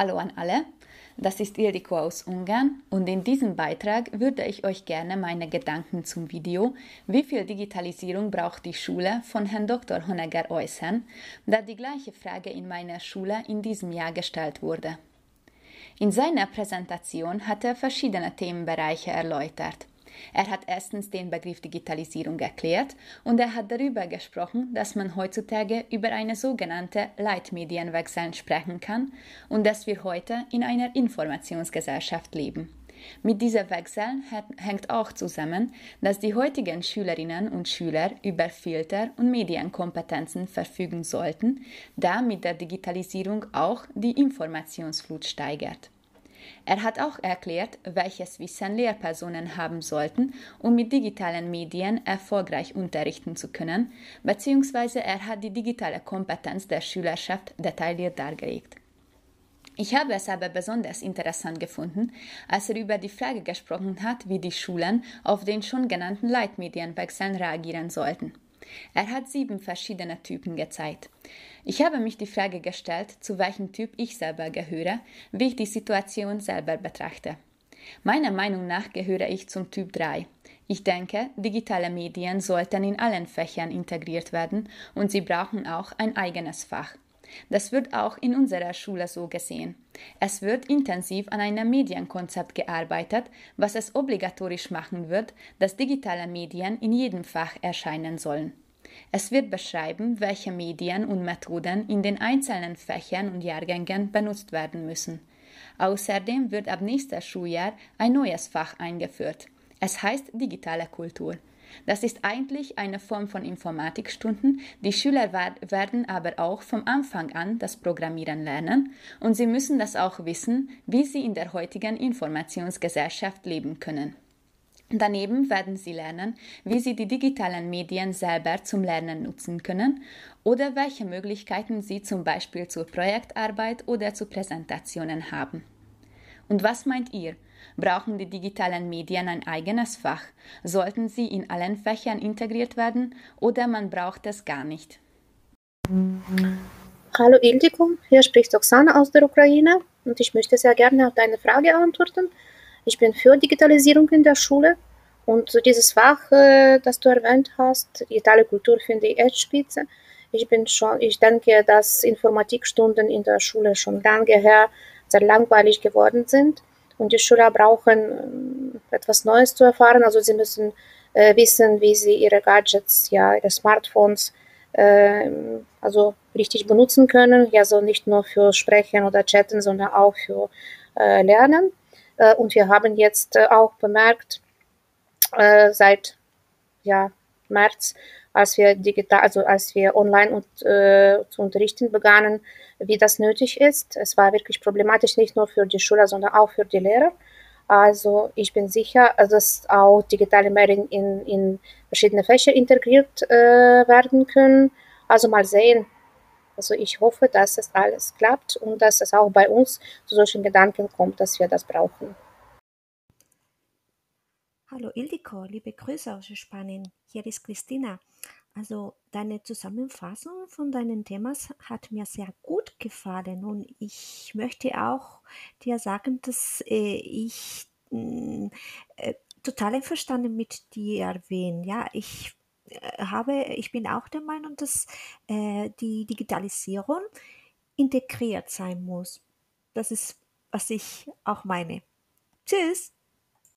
Hallo an alle, das ist Ildiko aus Ungarn und in diesem Beitrag würde ich euch gerne meine Gedanken zum Video Wie viel Digitalisierung braucht die Schule von Herrn Dr. Honegger äußern, da die gleiche Frage in meiner Schule in diesem Jahr gestellt wurde. In seiner Präsentation hat er verschiedene Themenbereiche erläutert. Er hat erstens den Begriff Digitalisierung erklärt und er hat darüber gesprochen, dass man heutzutage über eine sogenannte Leitmedienwechsel sprechen kann und dass wir heute in einer Informationsgesellschaft leben. Mit dieser Wechsel hängt auch zusammen, dass die heutigen Schülerinnen und Schüler über Filter und Medienkompetenzen verfügen sollten, da mit der Digitalisierung auch die Informationsflut steigert. Er hat auch erklärt, welches Wissen Lehrpersonen haben sollten, um mit digitalen Medien erfolgreich unterrichten zu können, beziehungsweise er hat die digitale Kompetenz der Schülerschaft detailliert dargelegt. Ich habe es aber besonders interessant gefunden, als er über die Frage gesprochen hat, wie die Schulen auf den schon genannten Leitmedienwechseln reagieren sollten. Er hat sieben verschiedene Typen gezeigt. Ich habe mich die Frage gestellt, zu welchem Typ ich selber gehöre, wie ich die Situation selber betrachte. Meiner Meinung nach gehöre ich zum Typ 3. Ich denke, digitale Medien sollten in allen Fächern integriert werden und sie brauchen auch ein eigenes Fach. Das wird auch in unserer Schule so gesehen. Es wird intensiv an einem Medienkonzept gearbeitet, was es obligatorisch machen wird, dass digitale Medien in jedem Fach erscheinen sollen. Es wird beschreiben, welche Medien und Methoden in den einzelnen Fächern und Jahrgängen benutzt werden müssen. Außerdem wird ab nächster Schuljahr ein neues Fach eingeführt. Es heißt digitale Kultur. Das ist eigentlich eine Form von Informatikstunden. Die Schüler werden aber auch vom Anfang an das Programmieren lernen und sie müssen das auch wissen, wie sie in der heutigen Informationsgesellschaft leben können. Daneben werden sie lernen, wie sie die digitalen Medien selber zum Lernen nutzen können oder welche Möglichkeiten sie zum Beispiel zur Projektarbeit oder zu Präsentationen haben. Und was meint ihr? Brauchen die digitalen Medien ein eigenes Fach? Sollten sie in allen Fächern integriert werden oder man braucht es gar nicht? Hallo Ildiko, hier spricht Oksana aus der Ukraine und ich möchte sehr gerne auf deine Frage antworten. Ich bin für Digitalisierung in der Schule und dieses Fach, äh, das du erwähnt hast, digitale Kultur, finde ich echt spitze. Ich bin schon, ich denke, dass Informatikstunden in der Schule schon lange her sehr langweilig geworden sind und die Schüler brauchen äh, etwas Neues zu erfahren. Also sie müssen äh, wissen, wie sie ihre Gadgets, ja, ihre Smartphones äh, also richtig benutzen können. Ja, so nicht nur für Sprechen oder Chatten, sondern auch für äh, Lernen. Äh, und wir haben jetzt äh, auch bemerkt, äh, seit ja, März, als wir digital, also als wir online und, äh, zu unterrichten begannen, wie das nötig ist. Es war wirklich problematisch, nicht nur für die Schüler, sondern auch für die Lehrer. Also ich bin sicher, dass auch digitale Medien in, in verschiedene Fächer integriert äh, werden können. Also mal sehen. Also ich hoffe, dass es alles klappt und dass es auch bei uns zu solchen Gedanken kommt, dass wir das brauchen. Hallo Ildiko, liebe Grüße aus Spanien. Hier ist Christina. Also deine Zusammenfassung von deinen Themas hat mir sehr gut gefallen und ich möchte auch dir sagen, dass äh, ich mm, äh, total einverstanden mit dir erwähnen. Ja, ich äh, habe, ich bin auch der Meinung, dass äh, die Digitalisierung integriert sein muss. Das ist, was ich auch meine. Tschüss.